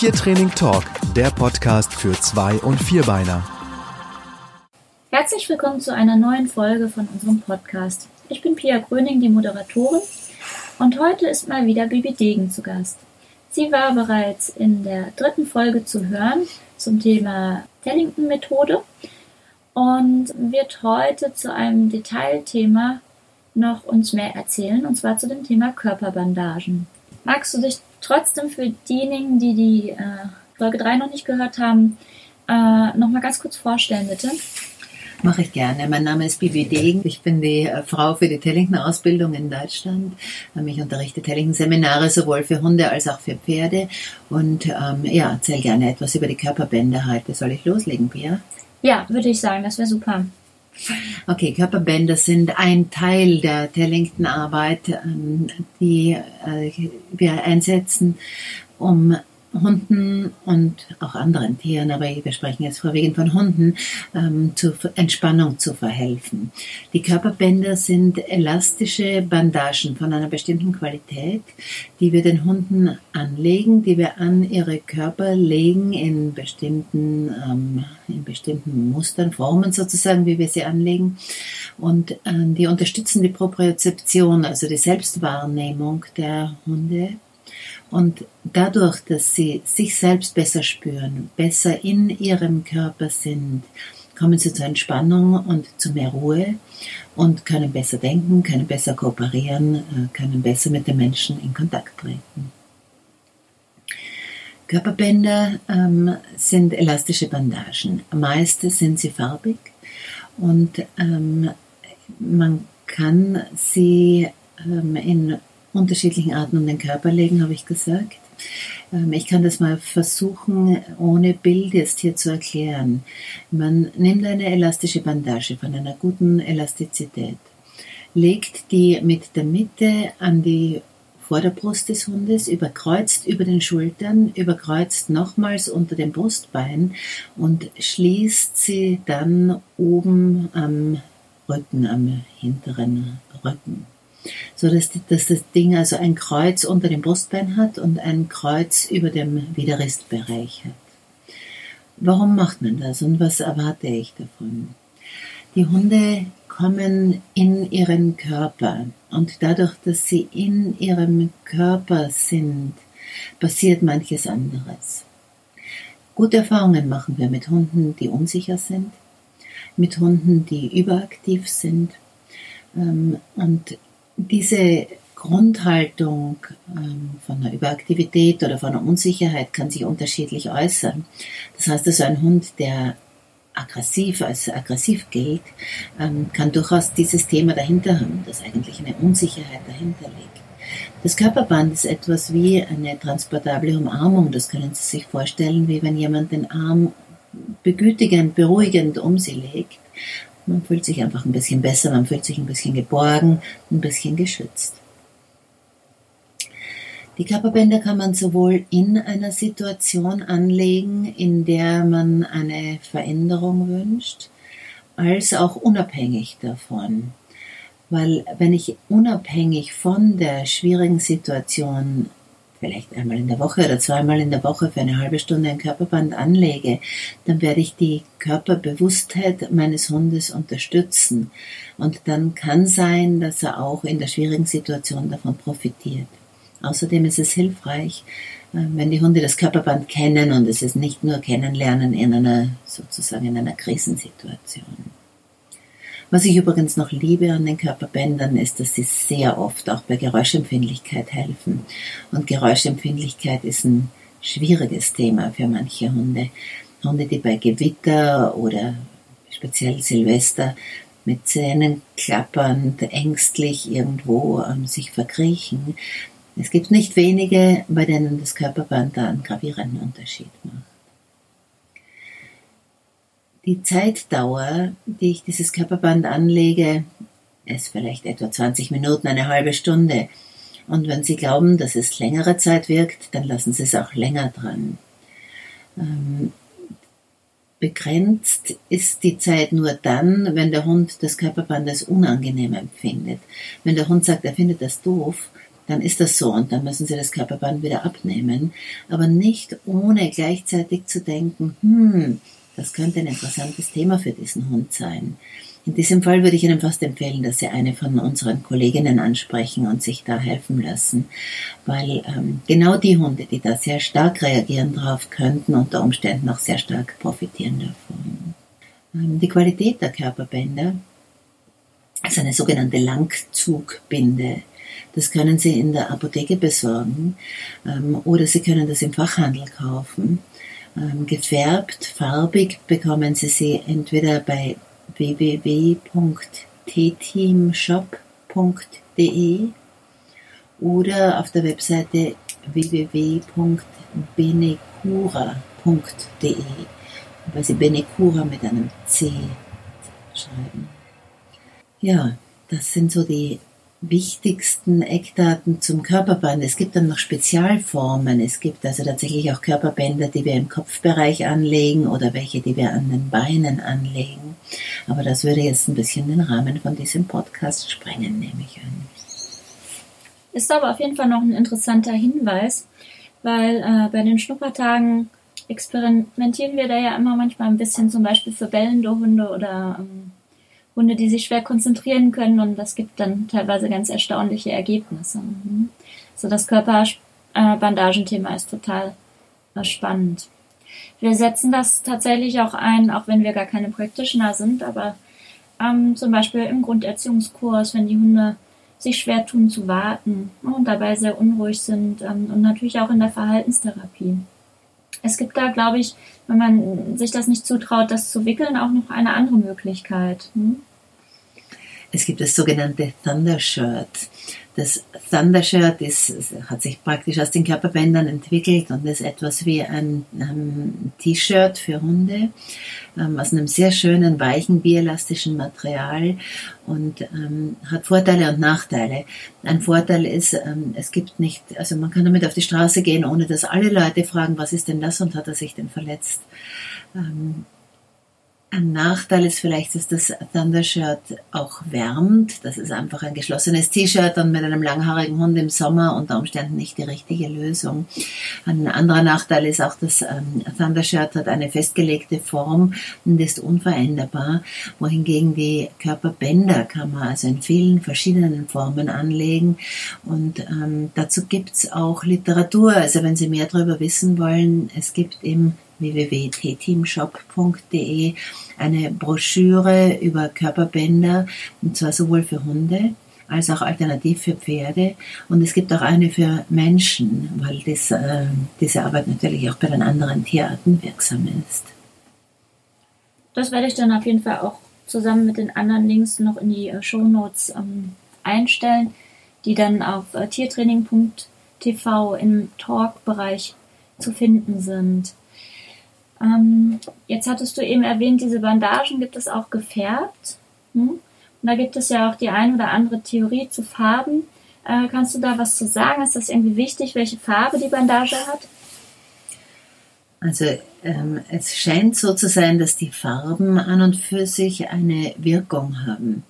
Tiertraining Talk, der Podcast für Zwei- und Vierbeiner. Herzlich willkommen zu einer neuen Folge von unserem Podcast. Ich bin Pia Gröning, die Moderatorin, und heute ist mal wieder Bibi Degen zu Gast. Sie war bereits in der dritten Folge zu hören zum Thema Tellington-Methode und wird heute zu einem Detailthema noch uns mehr erzählen, und zwar zu dem Thema Körperbandagen. Magst du dich trotzdem für diejenigen, die die äh, Folge 3 noch nicht gehört haben, äh, nochmal ganz kurz vorstellen, bitte? Mache ich gerne. Mein Name ist Bibi Degen. Ich bin die äh, Frau für die Tellington-Ausbildung in Deutschland. Ähm, ich unterrichte Tellington-Seminare sowohl für Hunde als auch für Pferde. Und ähm, ja, erzähle gerne etwas über die Körperbänder heute. Soll ich loslegen, Pia? Ja, würde ich sagen, das wäre super. Okay, Körperbänder sind ein Teil der Tellington-Arbeit, ähm, die äh, wir einsetzen, um Hunden und auch anderen Tieren, aber wir sprechen jetzt vorwiegend von Hunden, ähm, zur Entspannung zu verhelfen. Die Körperbänder sind elastische Bandagen von einer bestimmten Qualität, die wir den Hunden anlegen, die wir an ihre Körper legen in bestimmten, ähm, in bestimmten Mustern, Formen sozusagen, wie wir sie anlegen. Und äh, die unterstützen die Propriozeption, also die Selbstwahrnehmung der Hunde und dadurch, dass sie sich selbst besser spüren, besser in ihrem Körper sind, kommen sie zur Entspannung und zu mehr Ruhe und können besser denken, können besser kooperieren, äh, können besser mit den Menschen in Kontakt treten. Körperbänder ähm, sind elastische Bandagen. Meist sind sie farbig und ähm, man kann sie ähm, in unterschiedlichen Arten um den Körper legen, habe ich gesagt. Ähm, ich kann das mal versuchen, ohne Bild jetzt hier zu erklären. Man nimmt eine elastische Bandage von einer guten Elastizität, legt die mit der Mitte an die Vorderbrust des Hundes, überkreuzt über den Schultern, überkreuzt nochmals unter dem Brustbein und schließt sie dann oben am Rücken, am hinteren Rücken so dass, das Ding also ein Kreuz unter dem Brustbein hat und ein Kreuz über dem Widerristbereich hat. Warum macht man das und was erwarte ich davon? Die Hunde kommen in ihren Körper und dadurch, dass sie in ihrem Körper sind, passiert manches anderes. Gute Erfahrungen machen wir mit Hunden, die unsicher sind, mit Hunden, die überaktiv sind. Ähm, und diese Grundhaltung ähm, von einer Überaktivität oder von einer Unsicherheit kann sich unterschiedlich äußern. Das heißt also, ein Hund, der aggressiv als aggressiv gilt, ähm, kann durchaus dieses Thema dahinter haben, dass eigentlich eine Unsicherheit dahinter liegt. Das Körperband ist etwas wie eine transportable Umarmung. Das können Sie sich vorstellen, wie wenn jemand den Arm begütigend, beruhigend um Sie legt man fühlt sich einfach ein bisschen besser, man fühlt sich ein bisschen geborgen, ein bisschen geschützt. Die Körperbänder kann man sowohl in einer Situation anlegen, in der man eine Veränderung wünscht, als auch unabhängig davon. Weil wenn ich unabhängig von der schwierigen Situation vielleicht einmal in der Woche oder zweimal in der Woche für eine halbe Stunde ein Körperband anlege, dann werde ich die Körperbewusstheit meines Hundes unterstützen. Und dann kann sein, dass er auch in der schwierigen Situation davon profitiert. Außerdem ist es hilfreich, äh, wenn die Hunde das Körperband kennen und es ist nicht nur kennenlernen in einer sozusagen in einer Krisensituation. Was ich übrigens noch liebe an den Körperbändern ist, dass sie sehr oft auch bei Geräuschempfindlichkeit helfen. Und Geräuschempfindlichkeit ist ein schwieriges Thema für manche Hunde. Hunde, die bei Gewitter oder speziell Silvester mit Zähnen klappernd, ängstlich irgendwo ähm, sich verkriechen. Es gibt nicht wenige, bei denen das Körperband da einen gravierenden Unterschied macht die Zeitdauer, die ich dieses Körperband anlege, ist vielleicht etwa 20 Minuten, eine halbe Stunde. Und wenn Sie glauben, dass es längere Zeit wirkt, dann lassen Sie es auch länger dran. Ähm, begrenzt ist die Zeit nur dann, wenn der Hund das Körperband als unangenehm empfindet. Wenn der Hund sagt, er findet das doof, dann ist das so und dann müssen Sie das Körperband wieder abnehmen. Aber nicht ohne gleichzeitig zu denken, hm, das könnte ein interessantes Thema für diesen Hund sein. In diesem Fall würde ich Ihnen fast empfehlen, dass Sie eine von unseren Kolleginnen ansprechen und sich da helfen lassen, weil ähm, genau die Hunde, die da sehr stark reagieren drauf, könnten unter Umständen auch sehr stark profitieren davon. Ähm, die Qualität der Körperbänder ist eine sogenannte Langzugbinde. Das können Sie in der Apotheke besorgen ähm, oder Sie können das im Fachhandel kaufen. Ähm, gefärbt, farbig bekommen Sie sie entweder bei www.tteamshop.de oder auf der Webseite www.benecura.de, weil sie Benecura mit einem C schreiben. Ja, das sind so die wichtigsten Eckdaten zum Körperband. Es gibt dann noch Spezialformen. Es gibt also tatsächlich auch Körperbänder, die wir im Kopfbereich anlegen oder welche, die wir an den Beinen anlegen. Aber das würde jetzt ein bisschen den Rahmen von diesem Podcast sprengen, nehme ich an. Ist aber auf jeden Fall noch ein interessanter Hinweis, weil äh, bei den Schnuppertagen experimentieren wir da ja immer manchmal ein bisschen, zum Beispiel für bellende Hunde oder ähm, Hunde, die sich schwer konzentrieren können und das gibt dann teilweise ganz erstaunliche Ergebnisse. Mhm. So das Körperbandagenthema ist total äh, spannend. Wir setzen das tatsächlich auch ein, auch wenn wir gar keine Practitioner sind, aber ähm, zum Beispiel im Grunderziehungskurs, wenn die Hunde sich schwer tun zu warten und dabei sehr unruhig sind ähm, und natürlich auch in der Verhaltenstherapie. Es gibt da, glaube ich, wenn man sich das nicht zutraut, das zu wickeln, auch noch eine andere Möglichkeit. Hm? Es gibt das sogenannte Thundershirt. Das Thundershirt ist, hat sich praktisch aus den Körperbändern entwickelt und ist etwas wie ein ähm, T-Shirt für Hunde ähm, aus einem sehr schönen, weichen, bielastischen Material und ähm, hat Vorteile und Nachteile. Ein Vorteil ist, ähm, es gibt nicht, also man kann damit auf die Straße gehen, ohne dass alle Leute fragen, was ist denn das und hat er sich denn verletzt. Ein Nachteil ist vielleicht, dass das Thundershirt auch wärmt. Das ist einfach ein geschlossenes T-Shirt und mit einem langhaarigen Hund im Sommer unter Umständen nicht die richtige Lösung. Ein anderer Nachteil ist auch, dass ähm, Thundershirt hat eine festgelegte Form und ist unveränderbar, wohingegen die Körperbänder kann man also in vielen verschiedenen Formen anlegen und ähm, dazu gibt's auch Literatur. Also wenn Sie mehr darüber wissen wollen, es gibt im www.tteamshop.de eine Broschüre über Körperbänder, und zwar sowohl für Hunde als auch alternativ für Pferde. Und es gibt auch eine für Menschen, weil das, äh, diese Arbeit natürlich auch bei den anderen Tierarten wirksam ist. Das werde ich dann auf jeden Fall auch zusammen mit den anderen Links noch in die äh, Show Notes ähm, einstellen, die dann auf äh, tiertraining.tv im Talk-Bereich zu finden sind. Ähm, jetzt hattest du eben erwähnt, diese Bandagen gibt es auch gefärbt. Hm? Und da gibt es ja auch die ein oder andere Theorie zu Farben. Äh, kannst du da was zu sagen? Ist das irgendwie wichtig, welche Farbe die Bandage hat? Also ähm, es scheint so zu sein, dass die Farben an und für sich eine Wirkung haben.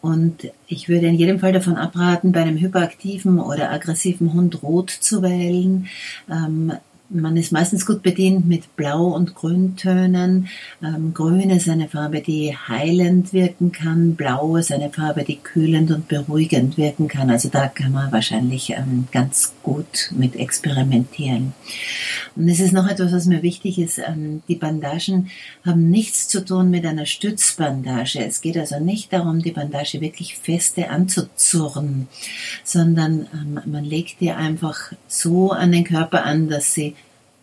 Und ich würde in jedem Fall davon abraten, bei einem hyperaktiven oder aggressiven Hund rot zu wählen. Ähm, man ist meistens gut bedient mit Blau- und Grüntönen. Ähm, Grün ist eine Farbe, die heilend wirken kann. Blau ist eine Farbe, die kühlend und beruhigend wirken kann. Also da kann man wahrscheinlich ähm, ganz gut mit experimentieren. Und es ist noch etwas, was mir wichtig ist. Ähm, die Bandagen haben nichts zu tun mit einer Stützbandage. Es geht also nicht darum, die Bandage wirklich feste anzuzurren, sondern ähm, man legt die einfach so an den Körper an, dass sie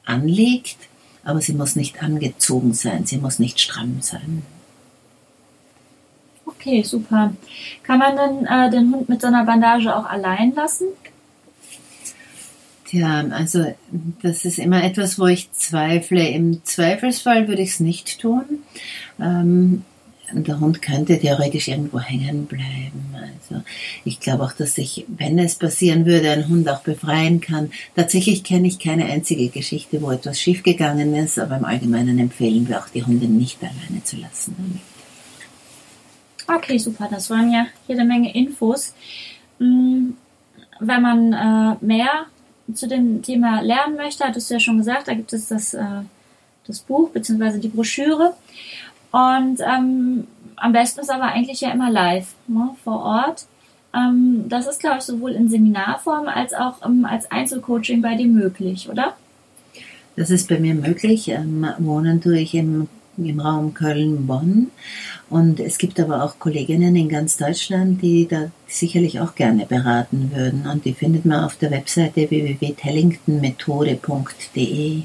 anlegt, aber sie muss nicht angezogen sein, sie muss nicht stramm sein. Okay, super. Kann man dann äh, den Hund mit so einer Bandage auch allein lassen? Tja, also das ist immer etwas, wo ich zweifle. Im Zweifelsfall würde ich es nicht tun. Ähm, der Hund könnte theoretisch irgendwo hängen bleiben. Also ich glaube auch, dass sich, wenn es passieren würde, ein Hund auch befreien kann. Tatsächlich kenne ich keine einzige Geschichte, wo etwas schiefgegangen ist, aber im Allgemeinen empfehlen wir auch, die Hunde nicht alleine zu lassen. Okay, super. Das waren ja jede Menge Infos. Mm, wenn man äh, mehr zu dem Thema lernen möchte, hattest du ja schon gesagt, da gibt es das, äh, das Buch bzw. die Broschüre. Und ähm, am besten ist aber eigentlich ja immer live, ne, vor Ort. Ähm, das ist, glaube ich, sowohl in Seminarform als auch ähm, als Einzelcoaching bei dir möglich, oder? Das ist bei mir möglich. Ähm, wohnen tue ich im, im Raum Köln-Bonn. Und es gibt aber auch Kolleginnen in ganz Deutschland, die da sicherlich auch gerne beraten würden. Und die findet man auf der Webseite www.tellingtonmethode.de.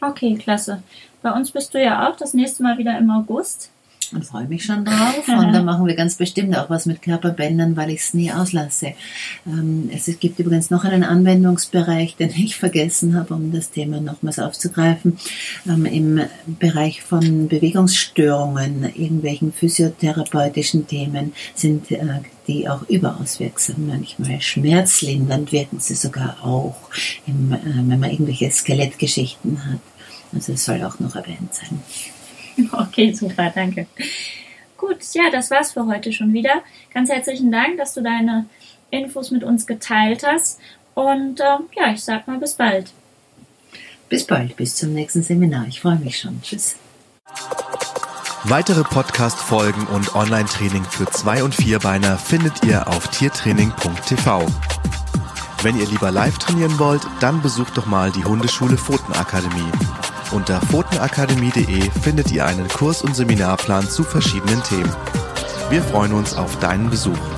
Okay, klasse. Bei uns bist du ja auch das nächste Mal wieder im August und freue mich schon drauf. Und da machen wir ganz bestimmt auch was mit Körperbändern, weil ich es nie auslasse. Ähm, es gibt übrigens noch einen Anwendungsbereich, den ich vergessen habe, um das Thema nochmals aufzugreifen. Ähm, Im Bereich von Bewegungsstörungen, irgendwelchen physiotherapeutischen Themen sind äh, die auch überaus wirksam. Manchmal schmerzlindernd wirken sie sogar auch, äh, wenn man irgendwelche Skelettgeschichten hat. Also es soll auch noch erwähnt sein. Okay, super, danke. Gut, ja, das war's für heute schon wieder. Ganz herzlichen Dank, dass du deine Infos mit uns geteilt hast. Und ähm, ja, ich sag mal bis bald. Bis bald, bis zum nächsten Seminar. Ich freue mich schon. Tschüss. Weitere Podcast-Folgen und Online-Training für Zwei- und Vierbeiner findet ihr auf tiertraining.tv. Wenn ihr lieber live trainieren wollt, dann besucht doch mal die Hundeschule Pfotenakademie. Unter pfotenakademie.de findet ihr einen Kurs- und Seminarplan zu verschiedenen Themen. Wir freuen uns auf deinen Besuch.